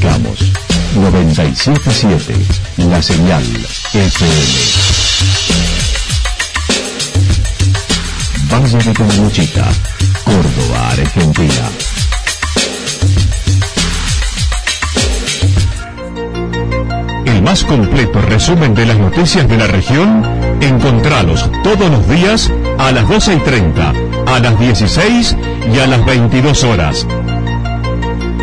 identificamos. 977 La Señal FM. Valle de Comuchita, Córdoba, Argentina. El más completo resumen de las noticias de la región, encontralos todos los días a las 12 y 30, a las 16 y a las 22 horas.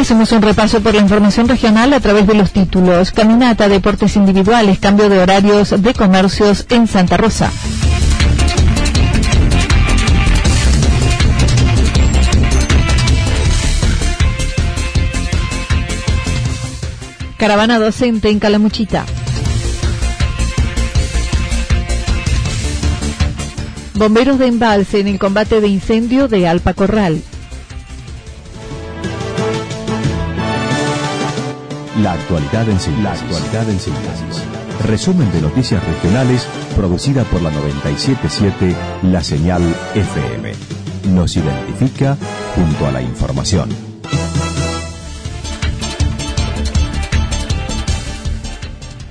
Hacemos un repaso por la información regional a través de los títulos. Caminata, deportes individuales, cambio de horarios de comercios en Santa Rosa. Caravana docente en Calamuchita. Bomberos de embalse en el combate de incendio de Alpa Corral. La actualidad en síntesis. La actualidad en síntesis. Resumen de noticias regionales producida por la 977 La Señal FM. Nos identifica junto a la información.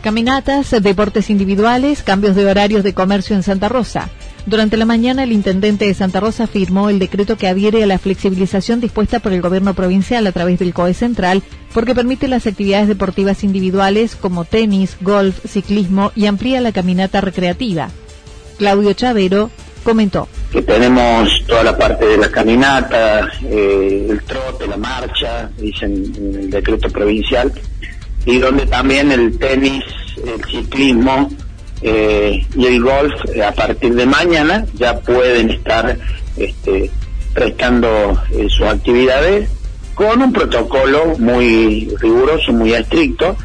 Caminatas, deportes individuales, cambios de horarios de comercio en Santa Rosa. Durante la mañana, el intendente de Santa Rosa firmó el decreto que adhiere a la flexibilización dispuesta por el gobierno provincial a través del COE Central, porque permite las actividades deportivas individuales como tenis, golf, ciclismo y amplía la caminata recreativa. Claudio Chavero comentó. Que tenemos toda la parte de la caminata, eh, el trote, la marcha, dicen en el decreto provincial, y donde también el tenis, el ciclismo, eh, y el golf eh, a partir de mañana ya pueden estar este, prestando eh, sus actividades con un protocolo muy riguroso, muy estricto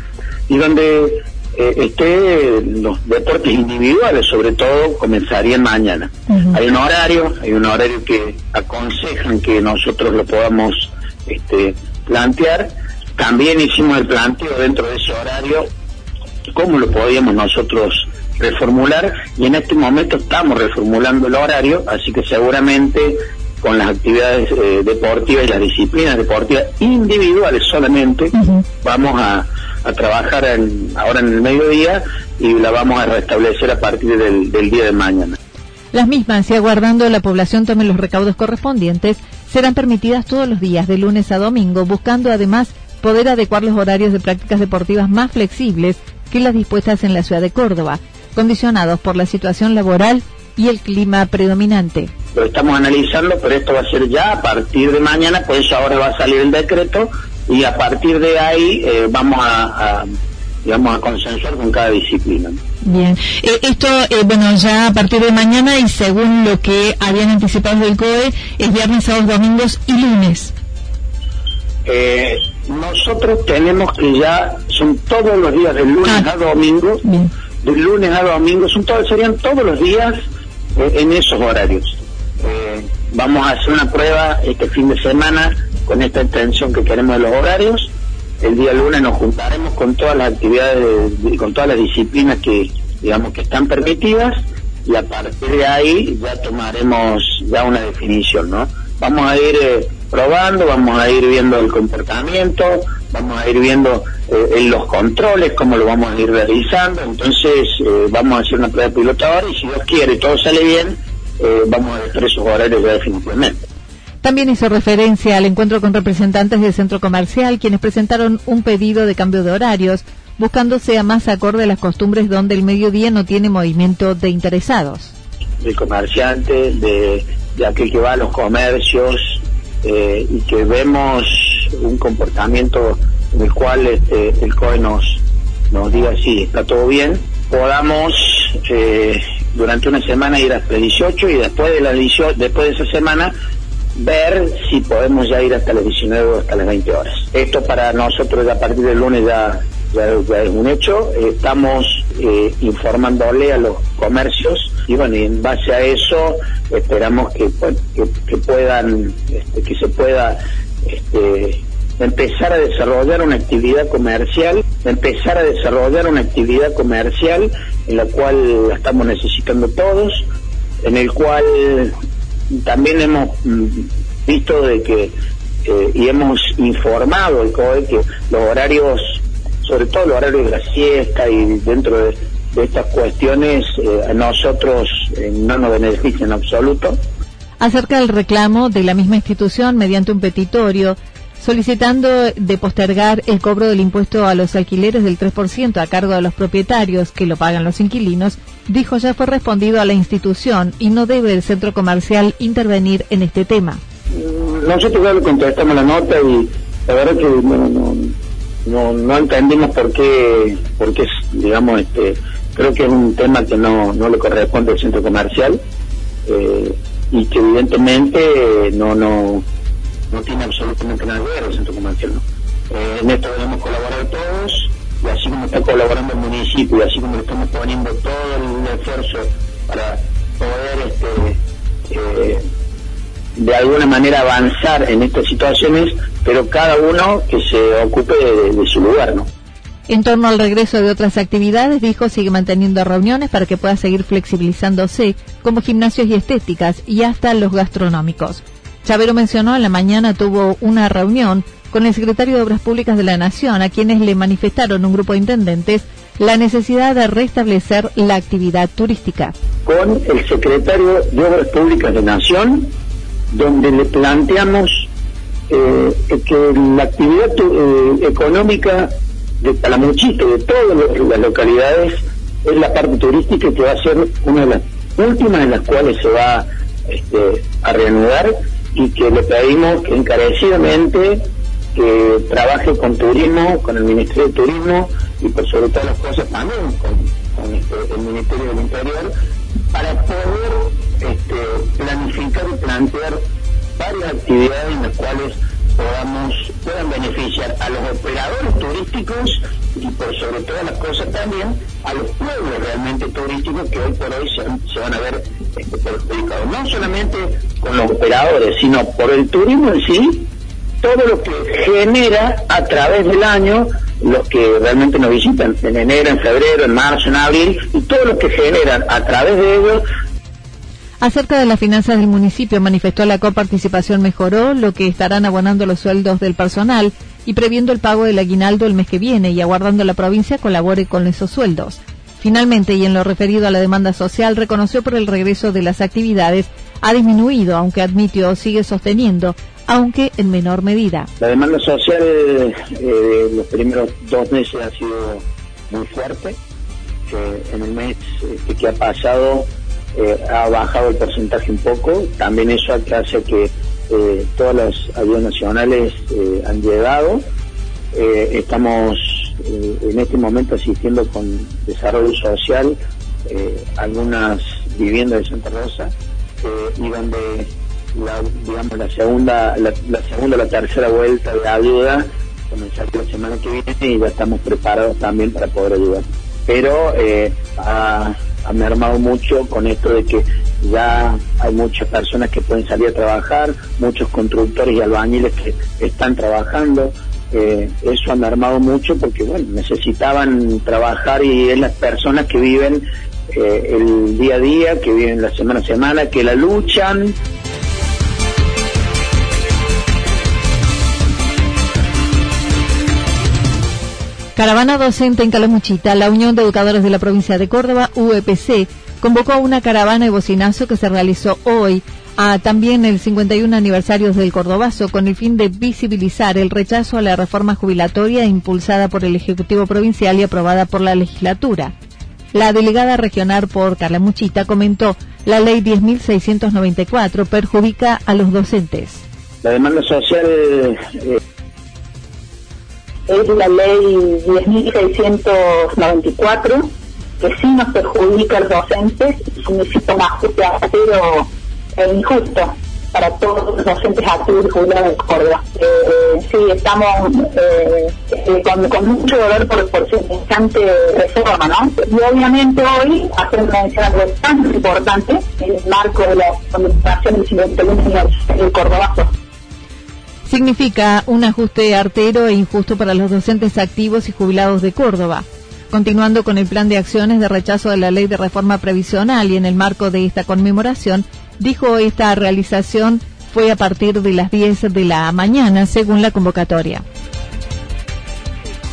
y donde esté los deportes individuales sobre todo comenzarían mañana. Hay un horario, hay un horario que aconsejan que nosotros lo podamos este, plantear. También hicimos el planteo dentro de ese horario cómo lo podíamos nosotros reformular y en este momento estamos reformulando el horario, así que seguramente con las actividades eh, deportivas y las disciplinas deportivas individuales solamente vamos a, trabajar ahora en el mediodía y la vamos a restablecer a partir del, del día de mañana. Las mismas, y aguardando la población tome los recaudos correspondientes, serán permitidas todos los días, de lunes a domingo, buscando además poder adecuar los horarios de prácticas deportivas más flexibles que las dispuestas en la ciudad de Córdoba condicionados por la situación laboral y el clima predominante. Lo estamos analizando, pero esto va a ser ya a partir de mañana, pues ahora va a salir el decreto y a partir de ahí eh, vamos a, digamos, a consensuar con cada disciplina. Bien, eh, esto, eh, bueno, ya a partir de mañana y según lo que habían anticipado del COE, es viernes, sábados, domingos y lunes. nosotros tenemos que ya, son todos los días, de lunes ah. a domingo, de lunes a domingo, son todos, serían todos los días eh, en esos horarios. Eh, vamos a hacer una prueba este fin de semana con esta extensión que queremos de los horarios. El día lunes nos juntaremos con todas las actividades y con todas las disciplinas que digamos que están permitidas y a partir de ahí ya tomaremos ya una definición, ¿no? Vamos a ir eh, probando, vamos a ir viendo el comportamiento, vamos a ir viendo eh, en los controles cómo lo vamos a ir realizando, entonces eh, vamos a hacer una prueba piloto ahora y si Dios quiere todo sale bien, eh, vamos a dejar esos horarios ya definitivamente. También hizo referencia al encuentro con representantes del centro comercial, quienes presentaron un pedido de cambio de horarios, buscando sea más acorde a las costumbres donde el mediodía no tiene movimiento de interesados. Del comerciante, de, aquel que va a los comercios eh, y que vemos un comportamiento en el cual este, el COE nos, nos diga si está todo bien, podamos eh, durante una semana ir hasta el 18 y después de, la 18, después de esa semana ver si podemos ya ir hasta las 19 o hasta las 20 horas. Esto para nosotros a partir del lunes ya, ya, es un hecho. Estamos eh, informándole a los comercios y bueno, y en base a eso esperamos que, que, puedan, este, que se pueda este, empezar a desarrollar una actividad comercial, empezar a desarrollar una actividad comercial en la cual la estamos necesitando todos, en el cual también hemos mm, visto de que eh, y hemos informado el COE que los horarios, sobre todo los horarios de la siesta y dentro de, estas cuestiones, eh, a nosotros eh, no nos benefician en absoluto. Acerca del reclamo de la misma institución mediante un petitorio, solicitando de postergar el cobro del impuesto a los alquileres del 3% a cargo de los propietarios que lo pagan los inquilinos, dijo ya fue respondido a la institución y no debe el centro comercial intervenir en este tema. Nosotros ya le contestamos la nota y la verdad que no, no, no, entendimos por qué, por digamos, este, creo que es un tema que no, no le corresponde al centro comercial eh, y que evidentemente no, no no tiene absolutamente nada que ver el centro comercial. Eh, en esto debemos colaborar todos y así como está colaborando el municipio y así como le estamos poniendo todo el esfuerzo para poder este, eh, de alguna manera avanzar en estas situaciones, pero cada uno que se ocupe de, su lugar, ¿no? En torno al regreso de otras actividades, dijo, sigue manteniendo reuniones para que pueda seguir flexibilizándose, como gimnasios y estéticas y hasta los gastronómicos. Chavero mencionó en la mañana tuvo una reunión con el secretario de Obras Públicas de la Nación, a quienes le manifestaron un grupo de intendentes la necesidad de restablecer la actividad turística. Con el secretario de Obras Públicas de Nación, donde le planteamos eh, que la actividad eh, económica de Palamuchito, de todas las localidades, es la parte turística que va a ser una de las últimas en las cuales se va este, a reanudar y que le pedimos encarecidamente que trabaje con turismo, con el Ministerio de Turismo y por sobre todas las cosas también con, este, el Ministerio del Interior para poder este, planificar y plantear varias actividades en las cuales podamos puedan beneficiar a los operadores turísticos y por sobre todas las cosas también a los pueblos realmente turísticos que hoy por hoy se, van a ver este, perjudicados. No solamente con los operadores, sino por el turismo en sí, todo lo que genera a través del año los que realmente nos visitan en enero, en febrero, en marzo, en abril, y todo lo que generan a través de ellos Acerca de las finanzas del municipio, manifestó la coparticipación mejoró, lo que estarán abonando los sueldos del personal y previendo el pago del aguinaldo el mes que viene y aguardando la provincia colabore con esos sueldos. Finalmente, y en lo referido a la demanda social, reconoció por el regreso de las actividades ha disminuido, aunque admitió sigue sosteniendo, aunque en menor medida. La demanda social eh, los primeros dos meses ha sido muy fuerte. en el mes este, que ha pasado eh, ha bajado el porcentaje un poco. También eso hace que eh, todas las aviones nacionales eh, han llegado. estamos en este momento asistiendo con desarrollo social algunas viviendas de Santa Rosa y donde la, digamos la segunda la, segunda la tercera vuelta de ayuda comenzar la semana que viene y ya estamos preparados también para poder ayudar pero a ha mermado mucho con esto de que ya hay muchas personas que pueden salir a trabajar, muchos constructores y albañiles que están trabajando. Eh, eso ha mermado mucho porque bueno necesitaban trabajar y es las personas que viven eh, el día a día, que viven la semana a semana, que la luchan. Caravana docente en Calamuchita, la Unión de Educadores de la Provincia de Córdoba, UEPC, convocó a una caravana y bocinazo que se realizó hoy a también el 51 aniversario del Cordobazo con el fin de visibilizar el rechazo a la reforma jubilatoria impulsada por el Ejecutivo Provincial y aprobada por la legislatura. La delegada regional por Carla Muchita comentó, la ley 10.694 perjudica a los docentes. La demanda social eh, es la ley 10.694 que sí nos perjudica a los docentes y significa un ajuste injusto para todos los docentes activos y jubilados de Córdoba. Eh, sí, estamos eh, eh, con, mucho dolor por, por semejante reforma, ¿no? Y obviamente hoy hacer una mención algo tan importante en el marco de la conmemoración del 51 del Cordobazo. Significa un ajuste artero e injusto para los docentes activos y jubilados de Córdoba. Continuando con el plan de acciones de rechazo de la ley de reforma previsional y en el marco de esta conmemoración, dijo esta realización fue a partir de las 10 de la mañana, según la convocatoria.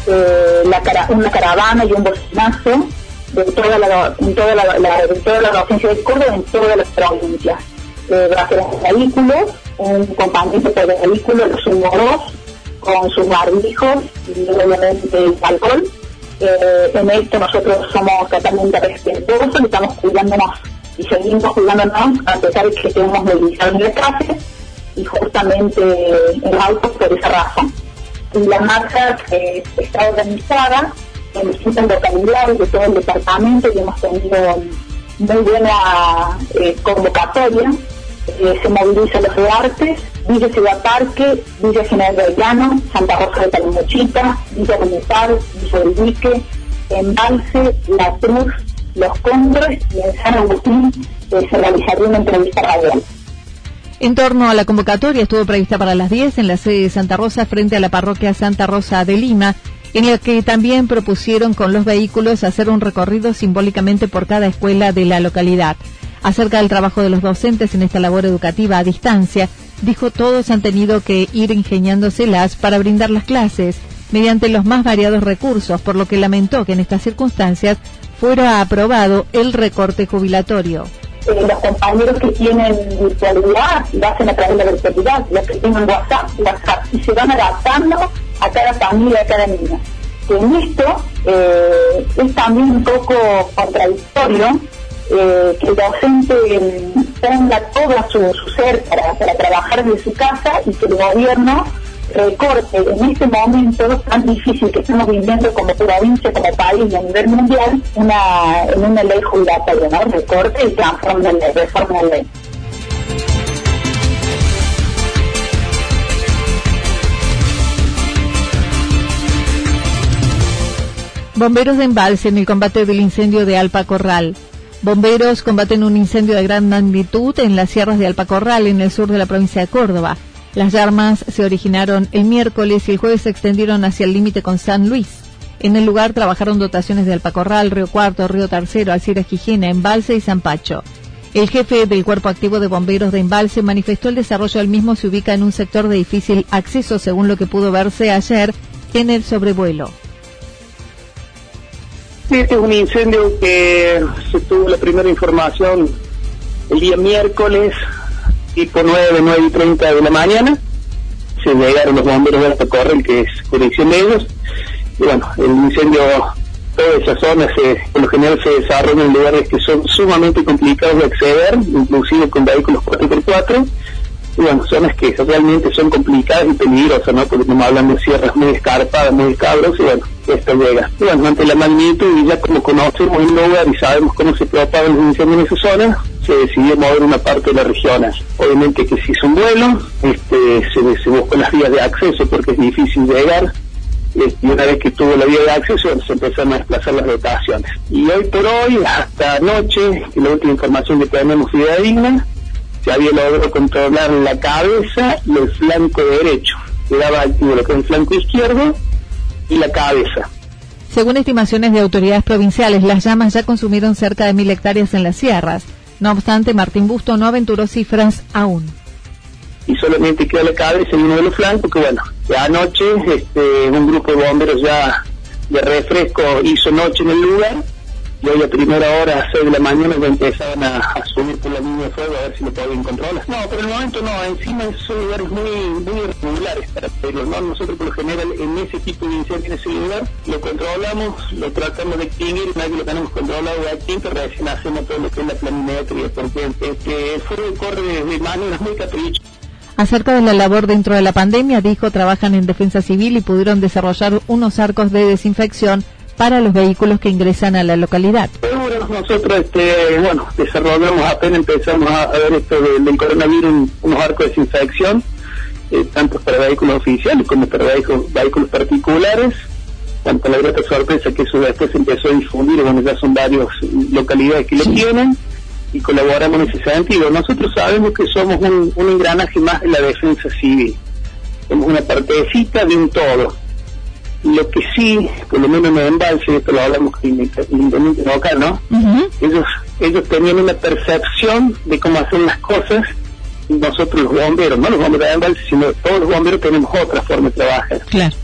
Eh, una caravana y un bocinazo de toda la, de toda la docencia de Córdoba en todas las provincias. Eh, gracias a los vehículos, un compañero de vehículos, los moros, con sus barbijos y obviamente el alcohol eh, en esto nosotros somos totalmente respetuosos y estamos cuidándonos y seguimos cuidándonos a pesar de que tenemos movilizado en la clase y justamente en autos por esa razón. Y la marcha eh, está organizada en distintas localidades de todo el departamento y hemos tenido muy buena eh, convocatoria eh, se movilizan los de Artes, Villa Ciudad Parque, Villa General Llano, Santa Rosa de Palomochita, Villa Militar, Villa del Dique, Embalse, La Cruz, Los Condres y en San Agustín eh, se realizaría una entrevista radial. En torno a la convocatoria estuvo prevista para las 10 en la sede de Santa Rosa frente a la parroquia Santa Rosa de Lima, en la que también propusieron con los vehículos hacer un recorrido simbólicamente por cada escuela de la localidad. Acerca del trabajo de los docentes en esta labor educativa a distancia, dijo todos han tenido que ir ingeniándoselas para brindar las clases mediante los más variados recursos, por lo que lamentó que en estas circunstancias fuera aprobado el recorte jubilatorio. Eh, los compañeros que tienen virtualidad lo hacen a través de la virtualidad, los que tienen WhatsApp, WhatsApp, y se van adaptando a cada familia, a cada niño. en esto eh, es también un poco contradictorio eh, que el docente ponga todo su, ser para, trabajar desde su casa y que el gobierno recorte en este momento tan difícil que estamos viviendo como provincia, como país a nivel mundial, una, en una ley jubilatoria, ¿no? Recorte y transforme en ley, reforma en ley. Bomberos de embalse en el combate del incendio de Alpa Corral. Bomberos combaten un incendio de gran magnitud en las sierras de Alpacorral, en el sur de la provincia de Córdoba. Las llamas se originaron el miércoles y el jueves se extendieron hacia el límite con San Luis. En el lugar trabajaron dotaciones de Alpacorral, Río Cuarto, Río Tercero, Alcira Quijena, Embalse y San Pacho. El jefe del Cuerpo Activo de Bomberos de Embalse manifestó el desarrollo del mismo se ubica en un sector de difícil acceso, según lo que pudo verse ayer en el sobrevuelo. Este es un incendio que se tuvo la primera información el día miércoles, tipo 9, 9 y 30 de la mañana. Se llegaron los bomberos de Alta Correl, que es jurisdicción de ellos. Y bueno, el incendio, toda esa zona, se, por lo general se desarrolla en lugares que son sumamente complicados de acceder, inclusive con vehículos 4x4 y bueno, zonas que realmente son complicadas y peligrosas, ¿no? Porque estamos hablando de sierras muy escarpadas, muy cabros, y bueno, esto llega. Bueno, ante la magnitud y ya como conocemos el lugar y sabemos cómo se propagan los incendios en esa zona, se decidió mover una parte de la región. Obviamente que se hizo un vuelo, este, se, se buscó las vías de acceso porque es difícil llegar, este, y una vez que tuvo la vía de acceso se empezaron a desplazar las dotaciones. Y hoy por hoy, hasta anoche, que la última información que tenemos digna, se había logrado controlar la cabeza y el flanco derecho. Quedaba activo lo que es el flanco izquierdo y la cabeza. Según estimaciones de autoridades provinciales, las llamas ya consumieron cerca de mil hectáreas en las sierras. No obstante, Martín Busto no aventuró cifras aún. Y solamente queda la cabeza y uno de los flancos, que bueno, ya anoche este, un grupo de bomberos ya de refresco hizo noche en el lugar y hoy a primera hora, a 6 de la mañana, ya empezaban a, subir por la línea de fuego a ver si lo podían controlar. No, en el momento no, encima son lugares muy, muy irregulares para pero ¿no? Nosotros por lo general en ese tipo de incendio, en ese lugar, lo controlamos, lo tratamos de extinguir, nadie lo tenemos controlado de aquí, pero recién hacemos todo lo que es la planimetría, porque este, el fuego corre de maneras muy caprichosas. Acerca de la labor dentro de la pandemia, dijo, trabajan en defensa civil y pudieron desarrollar unos arcos de desinfección para los vehículos que ingresan a la localidad. nosotros, este, bueno, desarrollamos, apenas empezamos a, ver esto del, coronavirus, unos arcos de desinfección, eh, tanto para vehículos oficiales como para vehículos, particulares. Tanto la grata sorpresa que eso después empezó a difundir, bueno, ya son varias localidades que lo tienen y colaboramos en ese sentido. Nosotros sabemos que somos un, un engranaje más de la defensa civil. Somos una partecita de un todo lo que sí, por lo menos en el embalse, esto lo hablamos con el local, ¿no? ellos, ellos tenían una percepción de cómo hacer las cosas y nosotros los bomberos, no los bomberos de embalse, sino todos los bomberos tenemos otra forma de trabajar. Claro.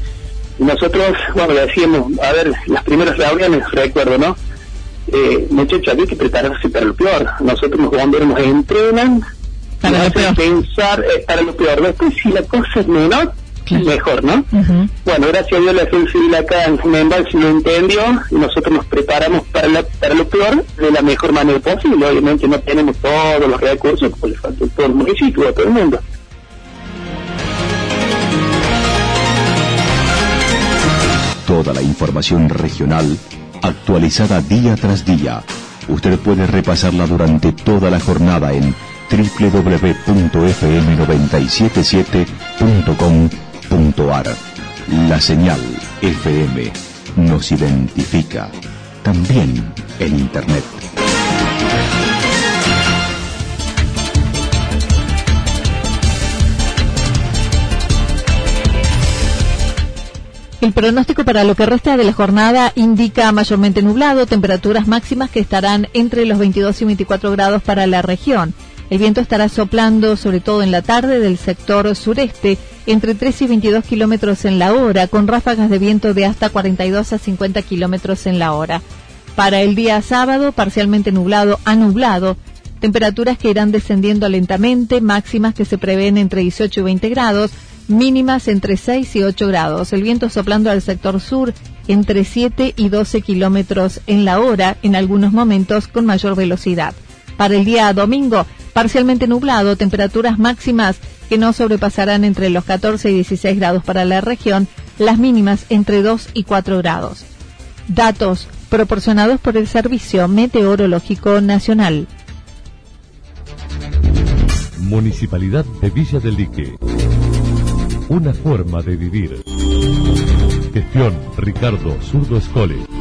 Y nosotros, bueno, decíamos, a ver, las primeras reuniones, recuerdo, ¿no? Eh, muchachos, había que prepararse para lo peor. Nosotros los bomberos nos entrenan para pensar eh, para lo peor. Después, si la cosa es menor, mejor, ¿no? Bueno, gracias a Dios la gente civil acá en si lo entendió y nosotros nos preparamos para, para lo peor de la mejor manera posible. Obviamente no tenemos todos los recursos, porque le falta todo el municipio, a todo el mundo. Toda la información regional actualizada día tras día. Usted puede repasarla durante toda la jornada en www.fm977.com la señal FM nos identifica también en Internet. El pronóstico para lo que resta de la jornada indica mayormente nublado, temperaturas máximas que estarán entre los 22 y 24 grados para la región. El viento estará soplando, sobre todo en la tarde, del sector sureste, entre 3 y 22 kilómetros en la hora, con ráfagas de viento de hasta 42 a 50 kilómetros en la hora. Para el día sábado, parcialmente nublado a nublado, temperaturas que irán descendiendo lentamente, máximas que se prevén entre 18 y 20 grados, mínimas entre 6 y 8 grados. El viento soplando al sector sur entre 7 y 12 kilómetros en la hora, en algunos momentos con mayor velocidad. Para el día domingo, parcialmente nublado, temperaturas máximas que no sobrepasarán entre los 14 y 16 grados para la región, las mínimas entre 2 y 4 grados. Datos proporcionados por el Servicio Meteorológico Nacional. Municipalidad de Villa del Lique. Una forma de vivir. Gestión Ricardo Zurdo Escole.